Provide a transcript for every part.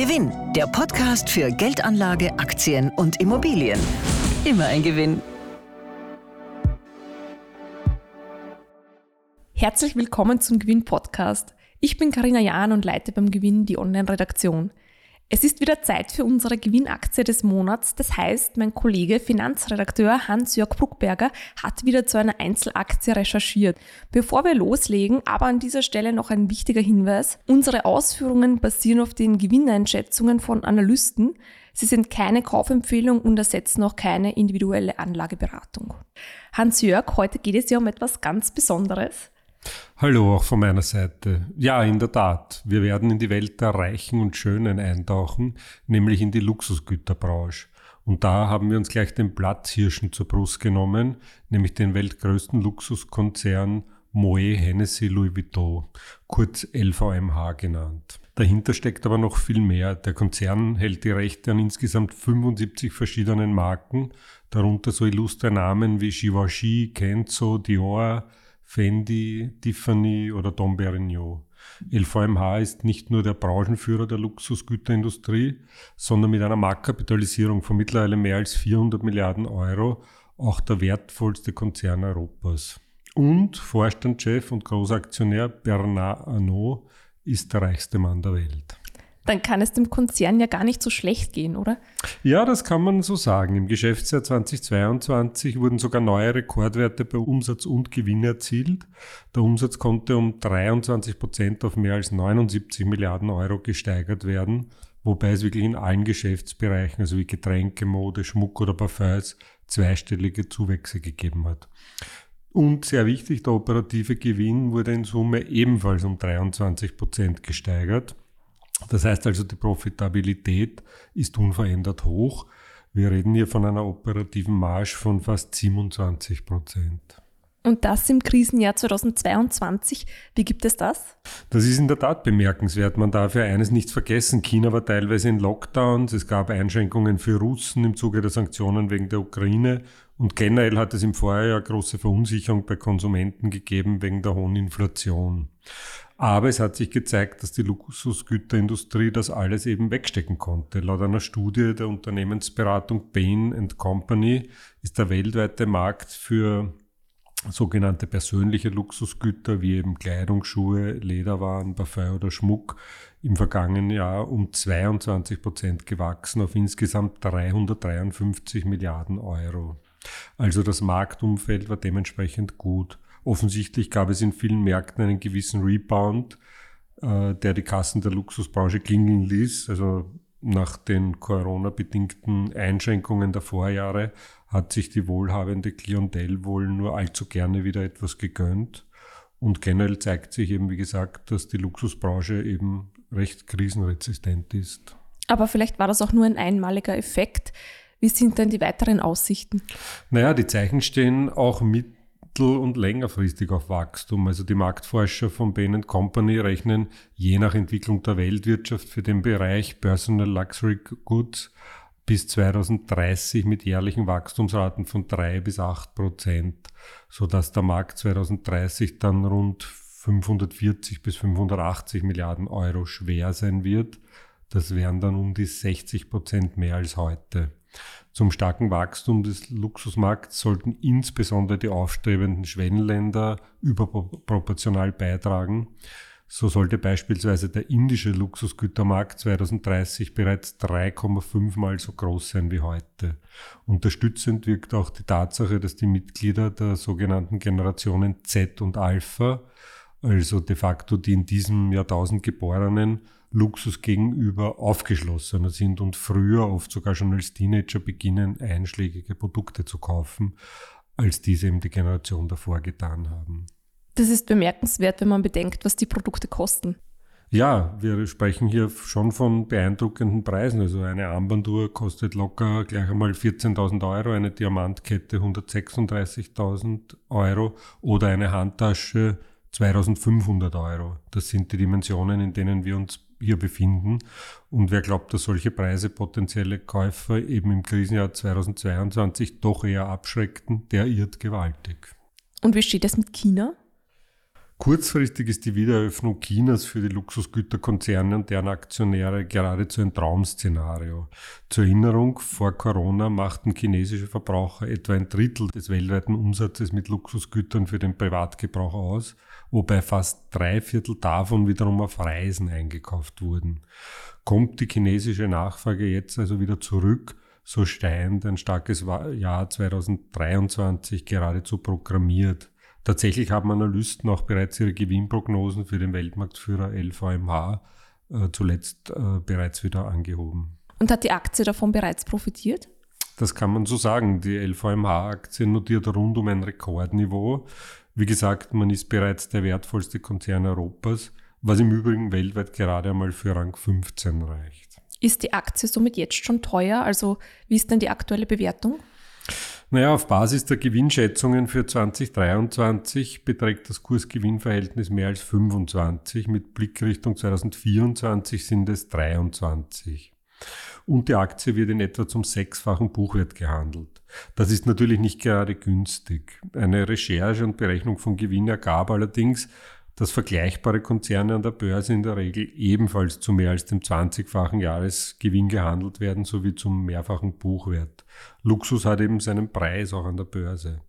Gewinn, der Podcast für Geldanlage, Aktien und Immobilien. Immer ein Gewinn. Herzlich willkommen zum Gewinn-Podcast. Ich bin Karina Jahn und leite beim Gewinn die Online-Redaktion. Es ist wieder Zeit für unsere Gewinnaktie des Monats. Das heißt, mein Kollege Finanzredakteur Hans-Jörg Bruckberger hat wieder zu einer Einzelaktie recherchiert. Bevor wir loslegen, aber an dieser Stelle noch ein wichtiger Hinweis. Unsere Ausführungen basieren auf den Gewinneinschätzungen von Analysten. Sie sind keine Kaufempfehlung und ersetzen auch keine individuelle Anlageberatung. Hans-Jörg, heute geht es ja um etwas ganz Besonderes. Hallo auch von meiner Seite. Ja, in der Tat. Wir werden in die Welt der Reichen und Schönen eintauchen, nämlich in die Luxusgüterbranche. Und da haben wir uns gleich den Platzhirschen zur Brust genommen, nämlich den weltgrößten Luxuskonzern Moet Hennessy Louis Vuitton, kurz LVMH genannt. Dahinter steckt aber noch viel mehr. Der Konzern hält die Rechte an insgesamt 75 verschiedenen Marken, darunter so illustre Namen wie Givenchy, Kenzo, Dior, Fendi, Tiffany oder Dom Perignon. LVMH ist nicht nur der Branchenführer der Luxusgüterindustrie, sondern mit einer Marktkapitalisierung von mittlerweile mehr als 400 Milliarden Euro auch der wertvollste Konzern Europas. Und Vorstandschef und Großaktionär Bernard Arnault ist der reichste Mann der Welt dann kann es dem Konzern ja gar nicht so schlecht gehen, oder? Ja, das kann man so sagen. Im Geschäftsjahr 2022 wurden sogar neue Rekordwerte bei Umsatz und Gewinn erzielt. Der Umsatz konnte um 23 Prozent auf mehr als 79 Milliarden Euro gesteigert werden, wobei es wirklich in allen Geschäftsbereichen, also wie Getränke, Mode, Schmuck oder Parfums, zweistellige Zuwächse gegeben hat. Und sehr wichtig, der operative Gewinn wurde in Summe ebenfalls um 23 Prozent gesteigert. Das heißt also, die Profitabilität ist unverändert hoch. Wir reden hier von einer operativen Marge von fast 27 Prozent. Und das im Krisenjahr 2022. Wie gibt es das? Das ist in der Tat bemerkenswert. Man darf ja eines nicht vergessen. China war teilweise in Lockdowns. Es gab Einschränkungen für Russen im Zuge der Sanktionen wegen der Ukraine. Und generell hat es im Vorjahr große Verunsicherung bei Konsumenten gegeben wegen der hohen Inflation. Aber es hat sich gezeigt, dass die Luxusgüterindustrie das alles eben wegstecken konnte. Laut einer Studie der Unternehmensberatung Bain Company ist der weltweite Markt für sogenannte persönliche Luxusgüter wie eben Kleidung, Schuhe, Lederwaren, Parfum oder Schmuck im vergangenen Jahr um 22 Prozent gewachsen auf insgesamt 353 Milliarden Euro. Also das Marktumfeld war dementsprechend gut. Offensichtlich gab es in vielen Märkten einen gewissen Rebound, äh, der die Kassen der Luxusbranche klingeln ließ. Also nach den Corona-bedingten Einschränkungen der Vorjahre hat sich die wohlhabende Klientel wohl nur allzu gerne wieder etwas gegönnt. Und generell zeigt sich eben, wie gesagt, dass die Luxusbranche eben recht krisenresistent ist. Aber vielleicht war das auch nur ein einmaliger Effekt. Wie sind denn die weiteren Aussichten? Naja, die Zeichen stehen auch mit mittel- und längerfristig auf Wachstum. Also die Marktforscher von Bain Company rechnen je nach Entwicklung der Weltwirtschaft für den Bereich Personal Luxury Goods bis 2030 mit jährlichen Wachstumsraten von drei bis acht Prozent, sodass der Markt 2030 dann rund 540 bis 580 Milliarden Euro schwer sein wird. Das wären dann um die 60 Prozent mehr als heute. Zum starken Wachstum des Luxusmarkts sollten insbesondere die aufstrebenden Schwellenländer überproportional beitragen. So sollte beispielsweise der indische Luxusgütermarkt 2030 bereits 3,5 mal so groß sein wie heute. Unterstützend wirkt auch die Tatsache, dass die Mitglieder der sogenannten Generationen Z und Alpha, also de facto die in diesem Jahrtausend Geborenen, Luxus gegenüber aufgeschlossener sind und früher, oft sogar schon als Teenager, beginnen, einschlägige Produkte zu kaufen, als diese eben die Generation davor getan haben. Das ist bemerkenswert, wenn man bedenkt, was die Produkte kosten. Ja, wir sprechen hier schon von beeindruckenden Preisen. Also eine Armbanduhr kostet locker gleich einmal 14.000 Euro, eine Diamantkette 136.000 Euro oder eine Handtasche 2.500 Euro. Das sind die Dimensionen, in denen wir uns hier befinden. Und wer glaubt, dass solche Preise potenzielle Käufer eben im Krisenjahr 2022 doch eher abschreckten, der irrt gewaltig. Und wie steht es mit China? Kurzfristig ist die Wiedereröffnung Chinas für die Luxusgüterkonzerne und deren Aktionäre geradezu ein Traumszenario. Zur Erinnerung, vor Corona machten chinesische Verbraucher etwa ein Drittel des weltweiten Umsatzes mit Luxusgütern für den Privatgebrauch aus, wobei fast drei Viertel davon wiederum auf Reisen eingekauft wurden. Kommt die chinesische Nachfrage jetzt also wieder zurück, so scheint ein starkes Jahr 2023 geradezu programmiert. Tatsächlich haben Analysten auch bereits ihre Gewinnprognosen für den Weltmarktführer LVMH äh, zuletzt äh, bereits wieder angehoben. Und hat die Aktie davon bereits profitiert? Das kann man so sagen. Die LVMH-Aktie notiert rund um ein Rekordniveau. Wie gesagt, man ist bereits der wertvollste Konzern Europas, was im Übrigen weltweit gerade einmal für Rang 15 reicht. Ist die Aktie somit jetzt schon teuer? Also wie ist denn die aktuelle Bewertung? Naja, auf Basis der Gewinnschätzungen für 2023 beträgt das Kursgewinnverhältnis mehr als 25. Mit Blick Richtung 2024 sind es 23. Und die Aktie wird in etwa zum sechsfachen Buchwert gehandelt. Das ist natürlich nicht gerade günstig. Eine Recherche und Berechnung von Gewinn ergab allerdings, dass vergleichbare Konzerne an der Börse in der Regel ebenfalls zu mehr als dem 20-fachen Jahresgewinn gehandelt werden, sowie zum mehrfachen Buchwert. Luxus hat eben seinen Preis auch an der Börse.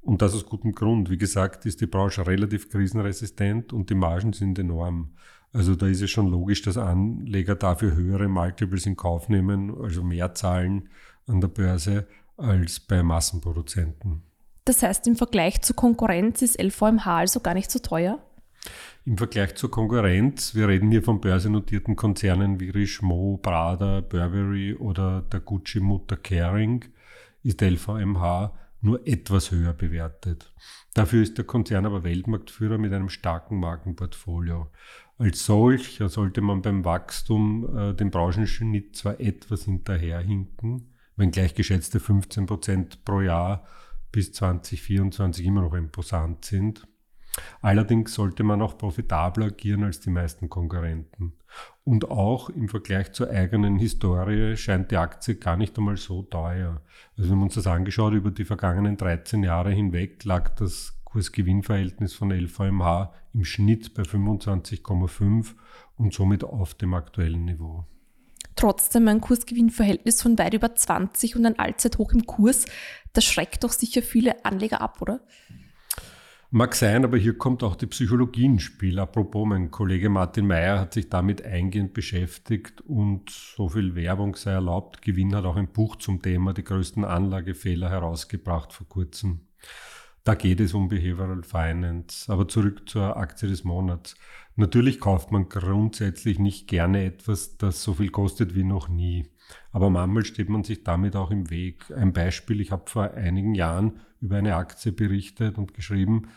Und das aus gutem Grund. Wie gesagt, ist die Branche relativ krisenresistent und die Margen sind enorm. Also da ist es schon logisch, dass Anleger dafür höhere Multiples in Kauf nehmen, also mehr zahlen an der Börse als bei Massenproduzenten. Das heißt, im Vergleich zur Konkurrenz ist LVMH also gar nicht so teuer? Im Vergleich zur Konkurrenz, wir reden hier von börsennotierten Konzernen wie Richemont, Prada, Burberry oder der Gucci-Mutter Kering, ist LVMH nur etwas höher bewertet. Dafür ist der Konzern aber Weltmarktführer mit einem starken Markenportfolio. Als solch sollte man beim Wachstum äh, den Branchenschnitt zwar etwas hinterherhinken, wenngleich geschätzte 15 Prozent pro Jahr bis 2024 immer noch imposant sind. Allerdings sollte man auch profitabler agieren als die meisten Konkurrenten. Und auch im Vergleich zur eigenen Historie scheint die Aktie gar nicht einmal so teuer. Also wenn wir uns das angeschaut, über die vergangenen 13 Jahre hinweg lag das Kursgewinnverhältnis von LVMH im Schnitt bei 25,5 und somit auf dem aktuellen Niveau. Trotzdem ein Kursgewinnverhältnis von weit über 20 und ein Allzeithoch im Kurs, das schreckt doch sicher viele Anleger ab, oder? Mag sein, aber hier kommt auch die Psychologie ins Spiel. Apropos, mein Kollege Martin Mayer hat sich damit eingehend beschäftigt und so viel Werbung sei erlaubt. Gewinn hat auch ein Buch zum Thema die größten Anlagefehler herausgebracht vor kurzem. Da geht es um Behavioral Finance. Aber zurück zur Aktie des Monats. Natürlich kauft man grundsätzlich nicht gerne etwas, das so viel kostet wie noch nie. Aber manchmal steht man sich damit auch im Weg. Ein Beispiel, ich habe vor einigen Jahren über eine Aktie berichtet und geschrieben,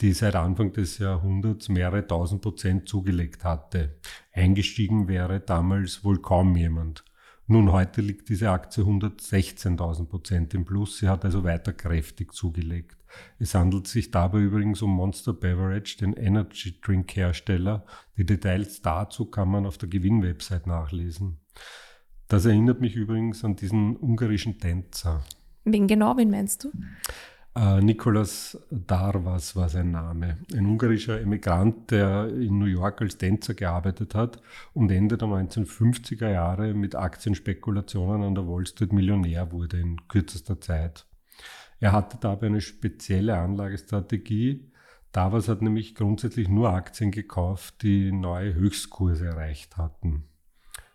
die seit Anfang des Jahrhunderts mehrere tausend Prozent zugelegt hatte. Eingestiegen wäre damals wohl kaum jemand. Nun, heute liegt diese Aktie 116.000 Prozent im Plus. Sie hat also weiter kräftig zugelegt. Es handelt sich dabei übrigens um Monster Beverage, den Energy Drink Hersteller. Die Details dazu kann man auf der Gewinnwebsite nachlesen. Das erinnert mich übrigens an diesen ungarischen Tänzer. Wen genau, wen meinst du? Äh, Nicolas Darvas war sein Name. Ein ungarischer Emigrant, der in New York als Tänzer gearbeitet hat und Ende der 1950er Jahre mit Aktienspekulationen an der Wall Street Millionär wurde in kürzester Zeit. Er hatte dabei eine spezielle Anlagestrategie. Darvas hat nämlich grundsätzlich nur Aktien gekauft, die neue Höchstkurse erreicht hatten.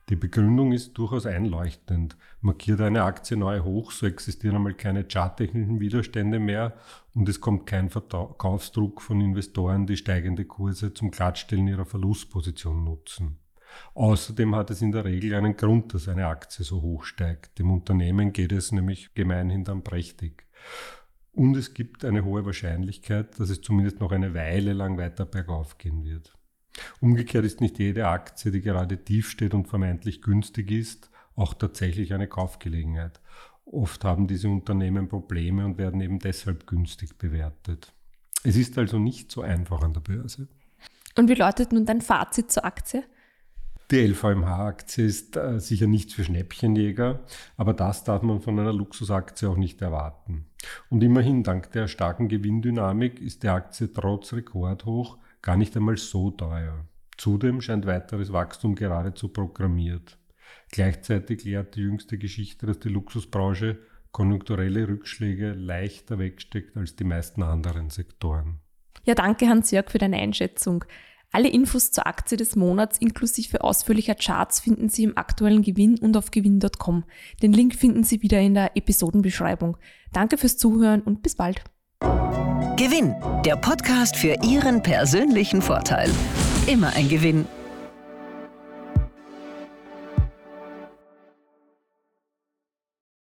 Die Begründung ist durchaus einleuchtend. Markiert eine Aktie neu hoch, so existieren einmal keine charttechnischen Widerstände mehr und es kommt kein Verkaufsdruck von Investoren, die steigende Kurse zum Glattstellen ihrer Verlustposition nutzen. Außerdem hat es in der Regel einen Grund, dass eine Aktie so hoch steigt. Dem Unternehmen geht es nämlich gemeinhin dann prächtig. Und es gibt eine hohe Wahrscheinlichkeit, dass es zumindest noch eine Weile lang weiter bergauf gehen wird. Umgekehrt ist nicht jede Aktie, die gerade tief steht und vermeintlich günstig ist, auch tatsächlich eine Kaufgelegenheit. Oft haben diese Unternehmen Probleme und werden eben deshalb günstig bewertet. Es ist also nicht so einfach an der Börse. Und wie lautet nun dein Fazit zur Aktie? Die LVMH-Aktie ist äh, sicher nichts für Schnäppchenjäger, aber das darf man von einer Luxusaktie auch nicht erwarten. Und immerhin, dank der starken Gewinndynamik ist die Aktie trotz Rekordhoch gar nicht einmal so teuer. Zudem scheint weiteres Wachstum geradezu programmiert. Gleichzeitig lehrt die jüngste Geschichte, dass die Luxusbranche konjunkturelle Rückschläge leichter wegsteckt als die meisten anderen Sektoren. Ja, danke Hans-Jörg für deine Einschätzung. Alle Infos zur Aktie des Monats inklusive ausführlicher Charts finden Sie im aktuellen Gewinn und auf gewinn.com. Den Link finden Sie wieder in der Episodenbeschreibung. Danke fürs Zuhören und bis bald. Gewinn, der Podcast für Ihren persönlichen Vorteil. Immer ein Gewinn.